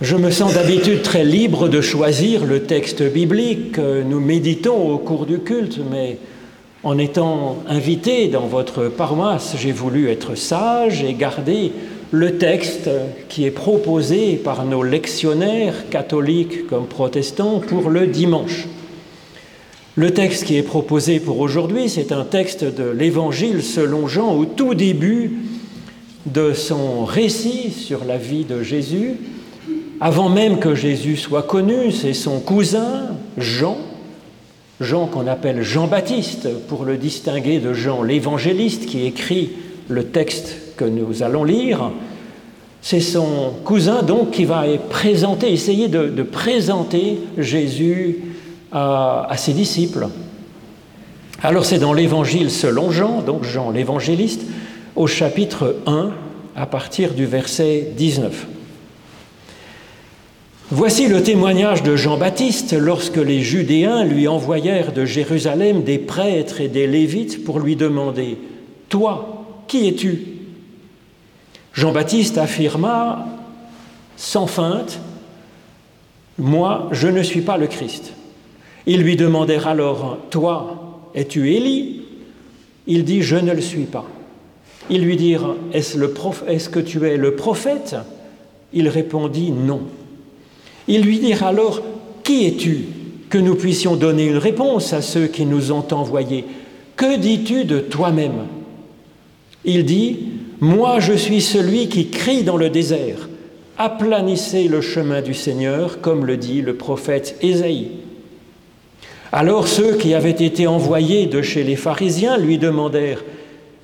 Je me sens d'habitude très libre de choisir le texte biblique que nous méditons au cours du culte, mais en étant invité dans votre paroisse, j'ai voulu être sage et garder le texte qui est proposé par nos lectionnaires, catholiques comme protestants, pour le dimanche. Le texte qui est proposé pour aujourd'hui, c'est un texte de l'Évangile selon Jean au tout début de son récit sur la vie de Jésus. Avant même que Jésus soit connu, c'est son cousin, Jean, Jean qu'on appelle Jean-Baptiste, pour le distinguer de Jean l'évangéliste qui écrit le texte que nous allons lire. C'est son cousin donc qui va présenter, essayer de, présenter Jésus à, à ses disciples. Alors c'est dans l'évangile selon Jean, donc Jean l'évangéliste, au chapitre 1 à partir du verset 19. Voici le témoignage de Jean-Baptiste lorsque les Judéens lui envoyèrent de Jérusalem des prêtres et des Lévites pour lui demander Toi, qui es-tu? Jean-Baptiste affirma sans feinte Moi, je ne suis pas le Christ. Ils lui demandèrent alors Toi, es-tu Élie? Il dit Je ne le suis pas. Ils lui dirent Est-ce, que tu es le prophète? Il répondit Non. Ils lui dirent alors, Qui es-tu que nous puissions donner une réponse à ceux qui nous ont envoyés? Que dis-tu de toi-même? Il dit, Moi je suis celui qui crie dans le désert, aplanissez le chemin du Seigneur, comme le dit le prophète Ésaïe. Alors ceux qui avaient été envoyés de chez les pharisiens lui demandèrent,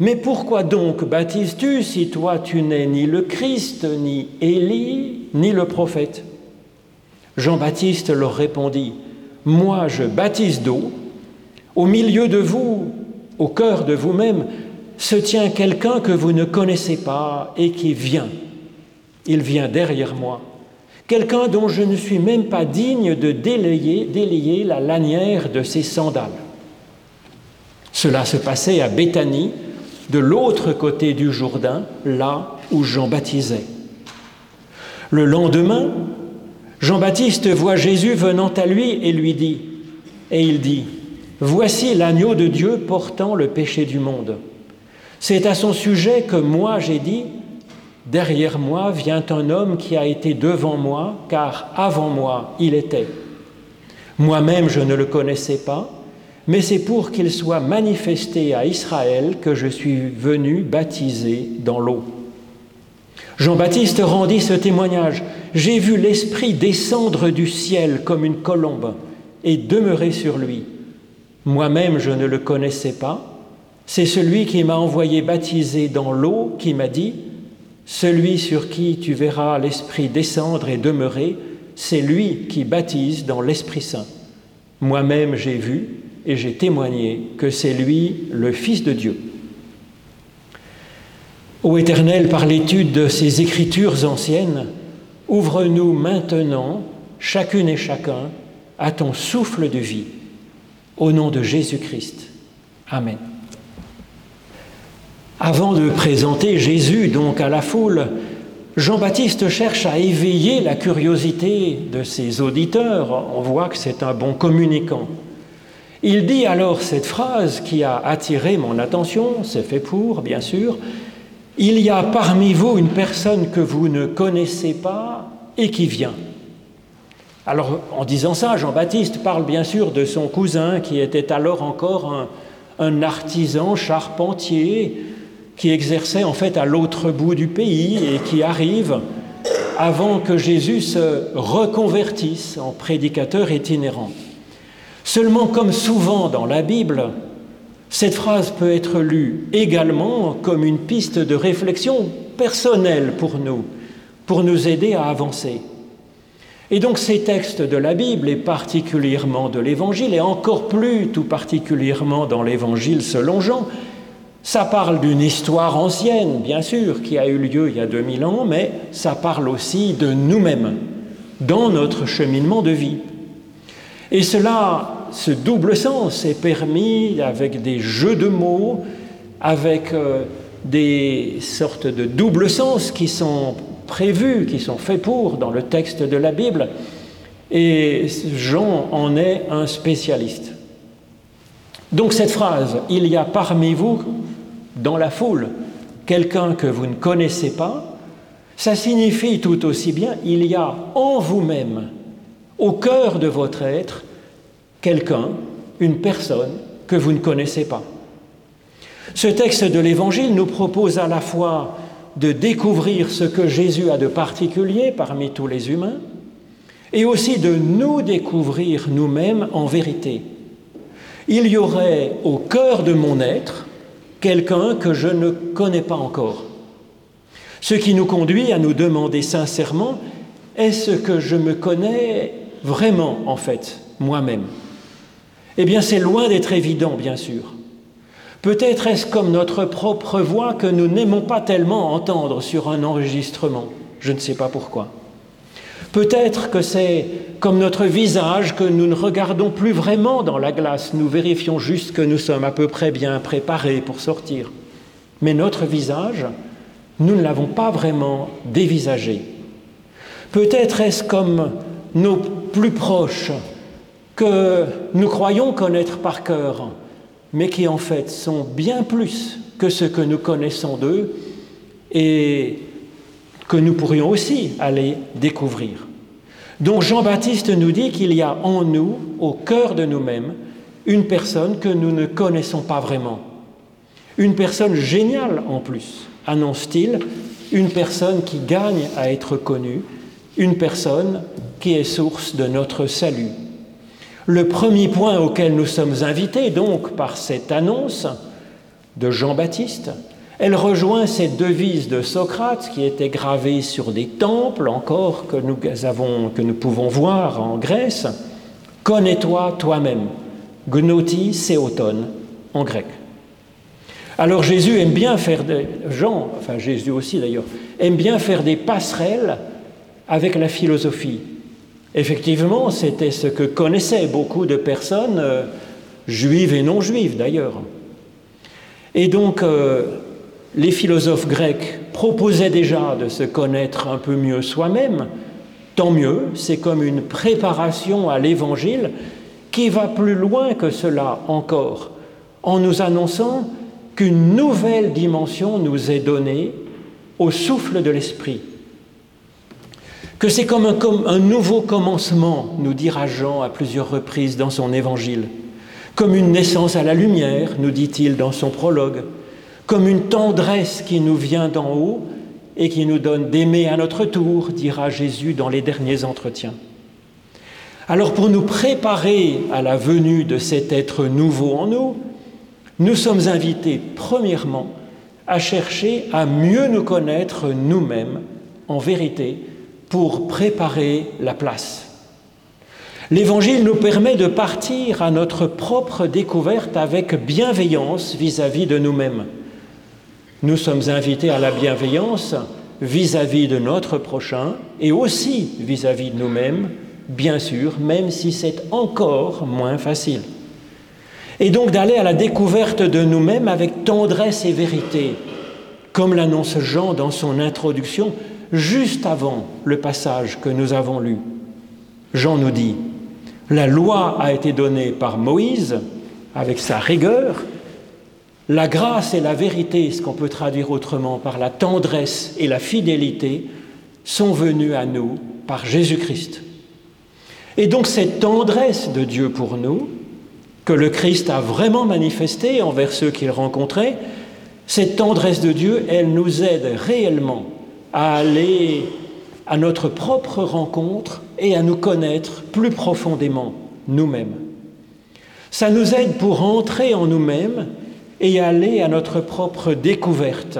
Mais pourquoi donc baptises-tu si toi tu n'es ni le Christ, ni Élie, ni le prophète? Jean-Baptiste leur répondit, Moi je baptise d'eau, au milieu de vous, au cœur de vous-même, se tient quelqu'un que vous ne connaissez pas et qui vient. Il vient derrière moi, quelqu'un dont je ne suis même pas digne de délayer, la lanière de ses sandales. Cela se passait à Béthanie, de l'autre côté du Jourdain, là où Jean baptisait. Le lendemain, Jean-Baptiste voit Jésus venant à lui et lui dit, et il dit, Voici l'agneau de Dieu portant le péché du monde. C'est à son sujet que moi j'ai dit, Derrière moi vient un homme qui a été devant moi, car avant moi il était. Moi-même je ne le connaissais pas, mais c'est pour qu'il soit manifesté à Israël que je suis venu baptiser dans l'eau. Jean-Baptiste rendit ce témoignage. J'ai vu l'Esprit descendre du ciel comme une colombe et demeurer sur lui. Moi-même, je ne le connaissais pas. C'est celui qui m'a envoyé baptiser dans l'eau qui m'a dit, Celui sur qui tu verras l'Esprit descendre et demeurer, c'est lui qui baptise dans l'Esprit Saint. Moi-même, j'ai vu et j'ai témoigné que c'est lui le Fils de Dieu. Ô Éternel, par l'étude de ces écritures anciennes, ouvre-nous maintenant, chacune et chacun, à ton souffle de vie. Au nom de Jésus-Christ. Amen. Avant de présenter Jésus donc à la foule, Jean-Baptiste cherche à éveiller la curiosité de ses auditeurs. On voit que c'est un bon communicant. Il dit alors cette phrase qui a attiré mon attention, c'est fait pour, bien sûr, il y a parmi vous une personne que vous ne connaissez pas et qui vient. Alors, en disant ça, Jean-Baptiste parle bien sûr de son cousin qui était alors encore un, artisan charpentier qui exerçait en fait à l'autre bout du pays et qui arrive avant que Jésus se reconvertisse en prédicateur itinérant. Seulement, comme souvent dans la Bible, cette phrase peut être lue également comme une piste de réflexion personnelle pour nous, pour nous aider à avancer. Et donc ces textes de la Bible, et particulièrement de l'Évangile, et encore plus tout particulièrement dans l'Évangile selon Jean, ça parle d'une histoire ancienne, bien sûr, qui a eu lieu il y a 2000 ans, mais ça parle aussi de nous-mêmes, dans notre cheminement de vie. Et cela ce double sens est permis avec des jeux de mots, avec euh, des sortes de double sens qui sont prévus, qui sont faits pour dans le texte de la Bible. Et Jean en est un spécialiste. Donc cette phrase, il y a parmi vous, dans la foule, quelqu'un que vous ne connaissez pas, ça signifie tout aussi bien, il y a en vous-même, au cœur de votre être, quelqu'un, une personne que vous ne connaissez pas. Ce texte de l'Évangile nous propose à la fois de découvrir ce que Jésus a de particulier parmi tous les humains, et aussi de nous découvrir nous-mêmes en vérité. Il y aurait au cœur de mon être quelqu'un que je ne connais pas encore. Ce qui nous conduit à nous demander sincèrement, est-ce que je me connais vraiment en fait, moi-même? Eh bien c'est loin d'être évident, bien sûr. Peut-être est-ce comme notre propre voix que nous n'aimons pas tellement entendre sur un enregistrement. Je ne sais pas pourquoi. Peut-être que c'est comme notre visage que nous ne regardons plus vraiment dans la glace, nous vérifions juste que nous sommes à peu près bien préparés pour sortir. Mais notre visage, nous ne l'avons pas vraiment dévisagé. Peut-être est-ce comme nos plus proches que nous croyons connaître par cœur, mais qui en fait sont bien plus que ce que nous connaissons d'eux et que nous pourrions aussi aller découvrir. Donc Jean-Baptiste nous dit qu'il y a en nous, au cœur de nous-mêmes, une personne que nous ne connaissons pas vraiment. Une personne géniale en plus, annonce-t-il, une personne qui gagne à être connue, une personne qui est source de notre salut. Le premier point auquel nous sommes invités, donc, par cette annonce de Jean-Baptiste, elle rejoint cette devise de Socrate qui était gravée sur des temples encore que nous, avons, pouvons voir en Grèce. Connais-toi toi-même. Gnoti seoton en grec. Alors Jésus aime bien faire des Jean, enfin Jésus aussi d'ailleurs, aime bien faire des passerelles avec la philosophie. Effectivement, c'était ce que connaissaient beaucoup de personnes, euh, juives et non juives d'ailleurs. Et donc, euh, les philosophes grecs proposaient déjà de se connaître un peu mieux soi-même. Tant mieux, c'est comme une préparation à l'évangile qui va plus loin que cela encore, en nous annonçant qu'une nouvelle dimension nous est donnée au souffle de l'Esprit que c'est comme un, nouveau commencement, nous dira Jean à plusieurs reprises dans son évangile, comme une naissance à la lumière, nous dit-il dans son prologue, comme une tendresse qui nous vient d'en haut et qui nous donne d'aimer à notre tour, dira Jésus dans les derniers entretiens. Alors pour nous préparer à la venue de cet être nouveau en nous, nous sommes invités premièrement à chercher à mieux nous connaître nous-mêmes en vérité pour préparer la place. L'Évangile nous permet de partir à notre propre découverte avec bienveillance vis-à-vis de nous-mêmes. Nous sommes invités à la bienveillance vis-à-vis de notre prochain et aussi vis-à-vis de nous-mêmes, bien sûr, même si c'est encore moins facile. Et donc d'aller à la découverte de nous-mêmes avec tendresse et vérité, comme l'annonce Jean dans son introduction, juste avant le passage que nous avons lu. Jean nous dit, la loi a été donnée par Moïse avec sa rigueur, la grâce et la vérité, ce qu'on peut traduire autrement par la tendresse et la fidélité, sont venues à nous par Jésus-Christ. Et donc cette tendresse de Dieu pour nous, que le Christ a vraiment manifestée envers ceux qu'il rencontrait, cette tendresse de Dieu, elle nous aide réellement à aller à notre propre rencontre et à nous connaître plus profondément nous-mêmes. Ça nous aide pour entrer en nous-mêmes et aller à notre propre découverte.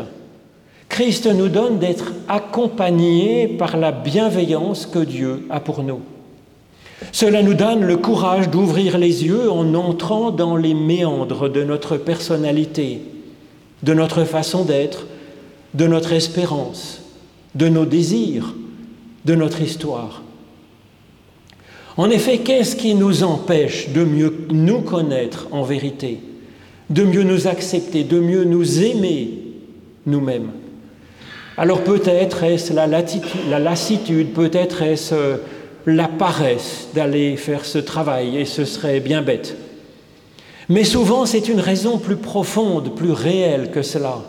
Christ nous donne d'être accompagnés par la bienveillance que Dieu a pour nous. Cela nous donne le courage d'ouvrir les yeux en entrant dans les méandres de notre personnalité, de notre façon d'être, de notre espérance, de nos désirs, de notre histoire. En effet, qu'est-ce qui nous empêche de mieux nous connaître en vérité, de mieux nous accepter, de mieux nous aimer nous-mêmes? Alors peut-être est-ce la, la, lassitude, peut-être est-ce euh, la paresse d'aller faire ce travail, et ce serait bien bête. Mais souvent c'est une raison plus profonde, plus réelle que cela.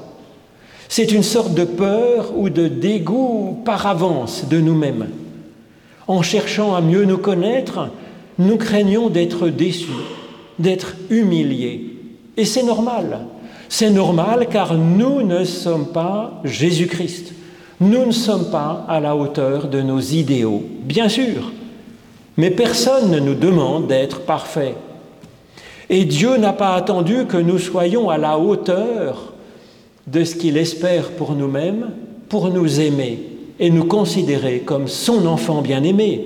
C'est une sorte de peur ou de dégoût par avance de nous-mêmes. En cherchant à mieux nous connaître, nous craignons d'être déçus, d'être humiliés. Et c'est normal. C'est normal car nous ne sommes pas Jésus-Christ. Nous ne sommes pas à la hauteur de nos idéaux, bien sûr. Mais personne ne nous demande d'être parfaits. Et Dieu n'a pas attendu que nous soyons à la hauteur de ce qu'il espère pour nous-mêmes, pour nous aimer et nous considérer comme son enfant bien-aimé.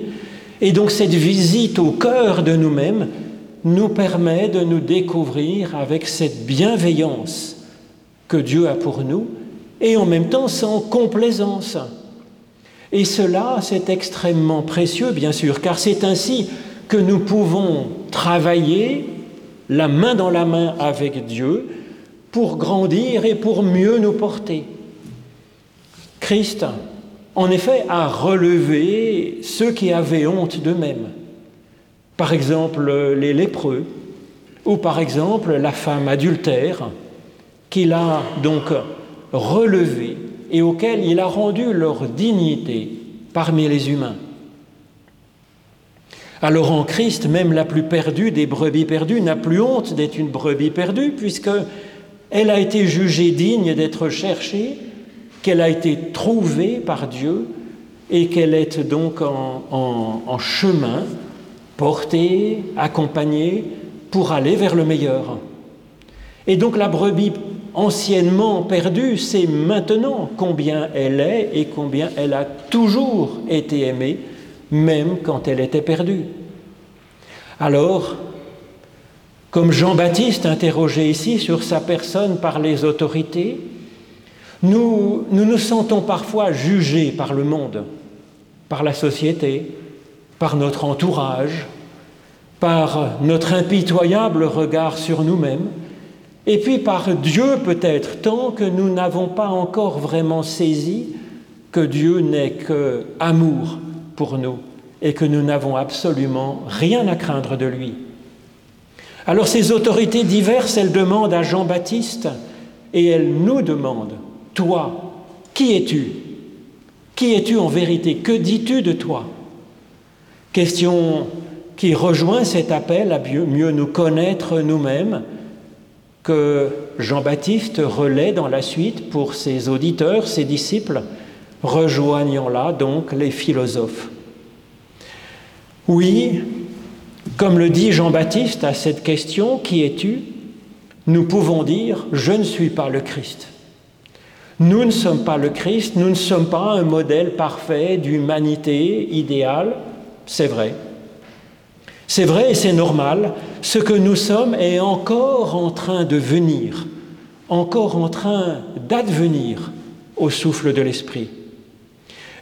Et donc cette visite au cœur de nous-mêmes nous permet de nous découvrir avec cette bienveillance que Dieu a pour nous et en même temps sans complaisance. Et cela, c'est extrêmement précieux, bien sûr, car c'est ainsi que nous pouvons travailler la main dans la main avec Dieu pour grandir et pour mieux nous porter. Christ, en effet, a relevé ceux qui avaient honte d'eux-mêmes. Par exemple, les lépreux, ou par exemple la femme adultère, qu'il a donc relevé et auquel il a rendu leur dignité parmi les humains. Alors en Christ, même la plus perdue des brebis perdues n'a plus honte d'être une brebis perdue, puisque elle a été jugée digne d'être cherchée, qu'elle a été trouvée par Dieu et qu'elle est donc en, chemin, portée, accompagnée pour aller vers le meilleur. Et donc la brebis anciennement perdue sait maintenant combien elle est et combien elle a toujours été aimée, même quand elle était perdue. Alors, comme Jean-Baptiste interrogé ici sur sa personne par les autorités, nous, nous sentons parfois jugés par le monde, par la société, par notre entourage, par notre impitoyable regard sur nous-mêmes, et puis par Dieu peut-être, tant que nous n'avons pas encore vraiment saisi que Dieu n'est que amour pour nous et que nous n'avons absolument rien à craindre de lui. Alors ces autorités diverses, elles demandent à Jean-Baptiste et elles nous demandent, toi, qui es-tu? Qui es-tu en vérité? Que dis-tu de toi? Question qui rejoint cet appel à mieux nous connaître nous-mêmes que Jean-Baptiste relaie dans la suite pour ses auditeurs, ses disciples, rejoignant là donc les philosophes. Oui, comme le dit Jean-Baptiste à cette question, qui es-tu? Nous pouvons dire, je ne suis pas le Christ. Nous ne sommes pas le Christ, nous ne sommes pas un modèle parfait d'humanité idéale, c'est vrai. C'est vrai et c'est normal, ce que nous sommes est encore en train de venir, encore en train d'advenir au souffle de l'Esprit.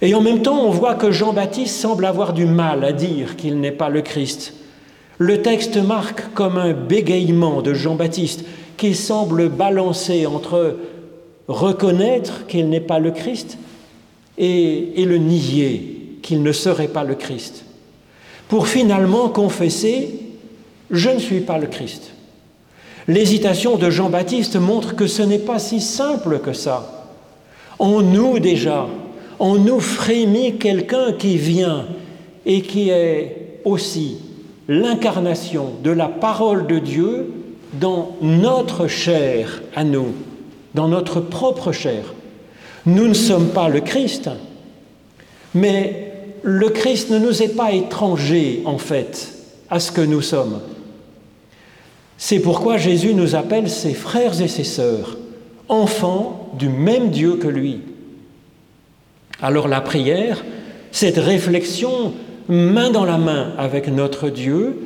Et en même temps, on voit que Jean-Baptiste semble avoir du mal à dire qu'il n'est pas le Christ. Le texte marque comme un bégayement de Jean-Baptiste qui semble balancer entre reconnaître qu'il n'est pas le Christ et, le nier qu'il ne serait pas le Christ, pour finalement confesser Je ne suis pas le Christ. L'hésitation de Jean-Baptiste montre que ce n'est pas si simple que ça. En nous déjà, en nous frémit quelqu'un qui vient et qui est aussi l'incarnation de la parole de Dieu dans notre chair à nous, dans notre propre chair. Nous ne sommes pas le Christ, mais le Christ ne nous est pas étranger, en fait, à ce que nous sommes. C'est pourquoi Jésus nous appelle ses frères et ses sœurs, enfants du même Dieu que lui. Alors la prière, cette réflexion main dans la main avec notre Dieu.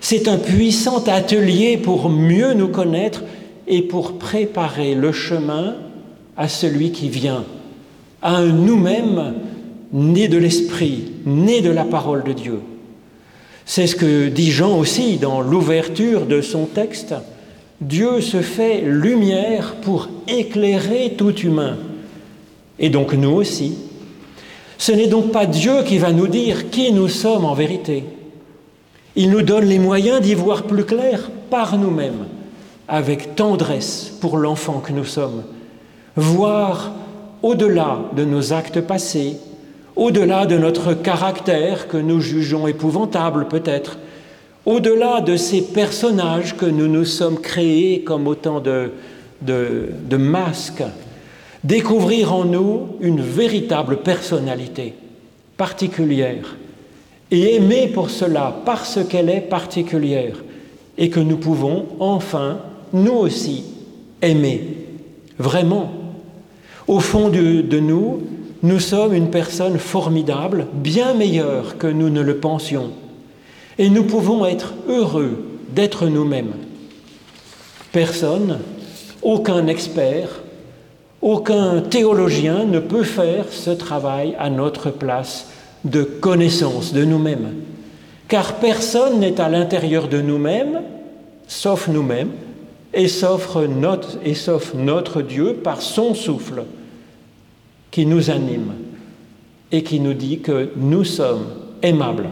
C'est un puissant atelier pour mieux nous connaître et pour préparer le chemin à celui qui vient, à un nous-mêmes né de l'Esprit, né de la parole de Dieu. C'est ce que dit Jean aussi dans l'ouverture de son texte. Dieu se fait lumière pour éclairer tout humain. et donc nous aussi. Ce n'est donc pas Dieu qui va nous dire qui nous sommes en vérité. Il nous donne les moyens d'y voir plus clair par nous-mêmes, avec tendresse pour l'enfant que nous sommes, voir au-delà de nos actes passés, au-delà de notre caractère que nous jugeons épouvantable peut-être, au-delà de ces personnages que nous nous sommes créés comme autant de, de, masques, découvrir en nous une véritable personnalité particulière et aimer pour cela parce qu'elle est particulière et que nous pouvons enfin, nous aussi, aimer, vraiment. Au fond de, nous, nous sommes une personne formidable, bien meilleure que nous ne le pensions, et nous pouvons être heureux d'être nous-mêmes. Personne, aucun expert, aucun théologien ne peut faire ce travail à notre place de connaissance de nous-mêmes. Car personne n'est à l'intérieur de nous-mêmes, sauf nous-mêmes, et sauf, notre, Dieu par son souffle qui nous anime et qui nous dit que nous sommes aimables.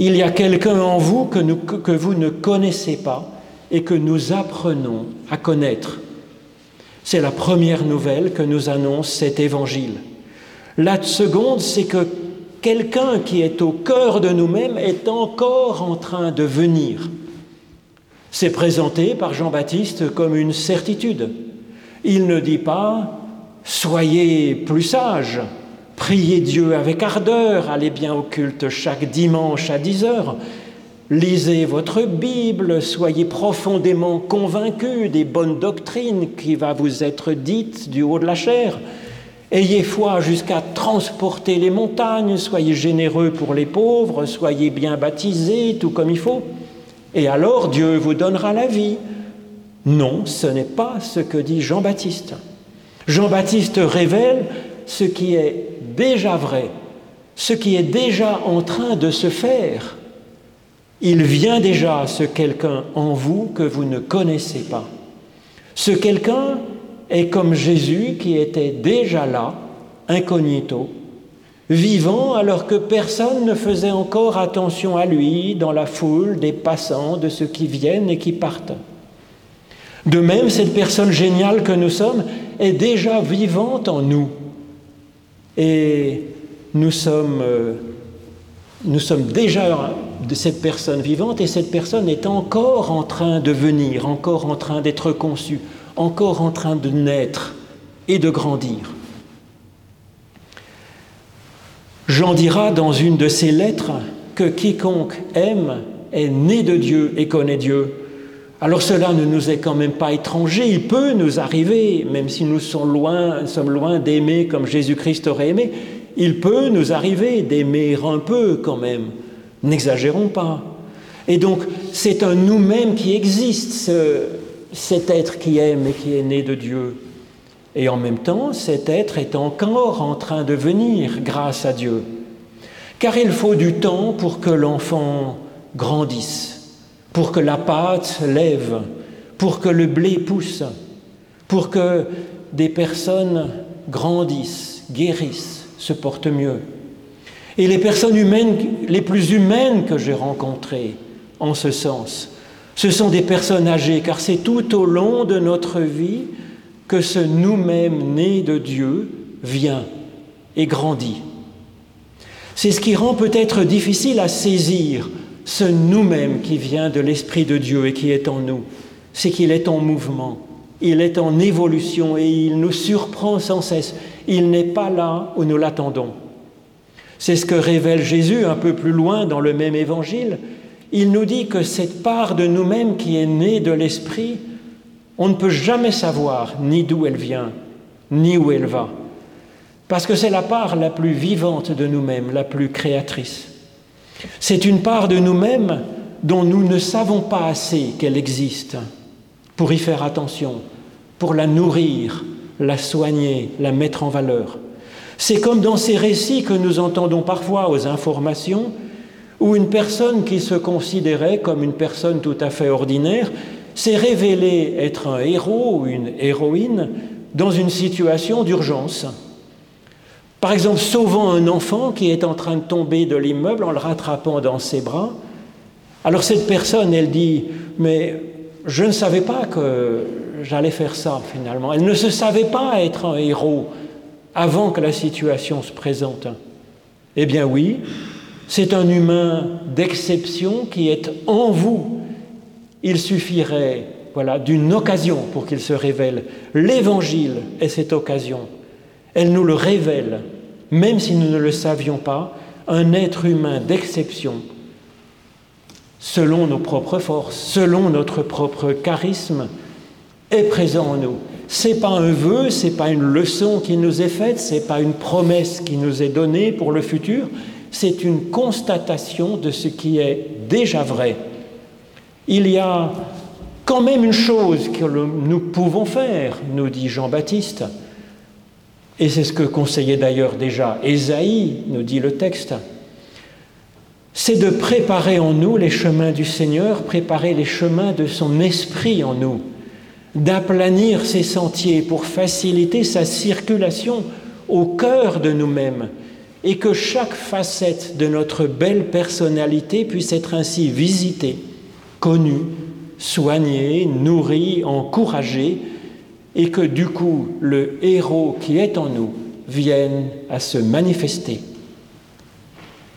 Il y a quelqu'un en vous que vous ne connaissez pas et que nous apprenons à connaître. C'est la première nouvelle que nous annonce cet évangile. La seconde, c'est que quelqu'un qui est au cœur de nous-mêmes est encore en train de venir. C'est présenté par Jean-Baptiste comme une certitude. Il ne dit pas Soyez plus sages, priez Dieu avec ardeur, allez bien au culte chaque dimanche à 10 heures. Lisez votre Bible, soyez profondément convaincus des bonnes doctrines qui va vous être dites du haut de la chair. Ayez foi jusqu'à transporter les montagnes, soyez généreux pour les pauvres, soyez bien baptisés, tout comme il faut. Et alors Dieu vous donnera la vie. Non, ce n'est pas ce que dit Jean-Baptiste. Jean-Baptiste révèle ce qui est déjà vrai, ce qui est déjà en train de se faire il vient déjà ce quelqu'un en vous que vous ne connaissez pas. Ce quelqu'un est comme Jésus qui était déjà là, incognito, vivant alors que personne ne faisait encore attention à lui dans la foule des passants, de ceux qui viennent et qui partent. De même, cette personne géniale que nous sommes est déjà vivante en nous. Et nous sommes, euh, nous sommes déjà de cette personne vivante et cette personne est encore en train de venir, encore en train d'être conçue, encore en train de naître et de grandir. Jean dira dans une de ses lettres que quiconque aime est né de Dieu et connaît Dieu. Alors cela ne nous est quand même pas étranger, il peut nous arriver, même si nous sommes loin, sommes loin d'aimer comme Jésus-Christ aurait aimé, il peut nous arriver d'aimer un peu quand même. N'exagérons pas. Et donc, c'est un nous-mêmes qui existe, cet être qui aime et qui est né de Dieu. Et en même temps, cet être est encore en train de venir grâce à Dieu. Car il faut du temps pour que l'enfant grandisse, pour que la pâte lève, pour que le blé pousse, pour que des personnes grandissent, guérissent, se portent mieux. Et les personnes humaines les plus humaines que j'ai rencontrées en ce sens, ce sont des personnes âgées, car c'est tout au long de notre vie que ce nous-mêmes né de Dieu vient et grandit. C'est ce qui rend peut-être difficile à saisir ce nous-mêmes qui vient de l'Esprit de Dieu et qui est en nous. C'est qu'il est en mouvement, il est en évolution et il nous surprend sans cesse. Il n'est pas là où nous l'attendons. C'est ce que révèle Jésus un peu plus loin dans le même évangile. Il nous dit que cette part de nous-mêmes qui est née de l'Esprit, on ne peut jamais savoir ni d'où elle vient, ni où elle va. Parce que c'est la part la plus vivante de nous-mêmes, la plus créatrice. C'est une part de nous-mêmes dont nous ne savons pas assez qu'elle existe pour y faire attention, pour la nourrir, la soigner, la mettre en valeur. C'est comme dans ces récits que nous entendons parfois aux informations, où une personne qui se considérait comme une personne tout à fait ordinaire s'est révélée être un héros ou une héroïne dans une situation d'urgence. Par exemple, sauvant un enfant qui est en train de tomber de l'immeuble en le rattrapant dans ses bras. Alors cette personne, elle dit, mais je ne savais pas que j'allais faire ça finalement. Elle ne se savait pas être un héros avant que la situation se présente. Eh bien oui, c'est un humain d'exception qui est en vous. Il suffirait voilà, d'une occasion pour qu'il se révèle. L'Évangile est cette occasion. Elle nous le révèle, même si nous ne le savions pas, un être humain d'exception, selon nos propres forces, selon notre propre charisme, est présent en nous. C'est pas un vœu, c'est pas une leçon qui nous est faite, c'est pas une promesse qui nous est donnée pour le futur, c'est une constatation de ce qui est déjà vrai. Il y a quand même une chose que nous pouvons faire, nous dit Jean-Baptiste, et c'est ce que conseillait d'ailleurs déjà Ésaïe, nous dit le texte, c'est de préparer en nous les chemins du Seigneur, préparer les chemins de son esprit en nous, d'aplanir ses sentiers pour faciliter sa circulation au cœur de nous-mêmes et que chaque facette de notre belle personnalité puisse être ainsi visitée, connue, soignée, nourrie, encouragée et que du coup le héros qui est en nous vienne à se manifester.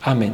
Amen.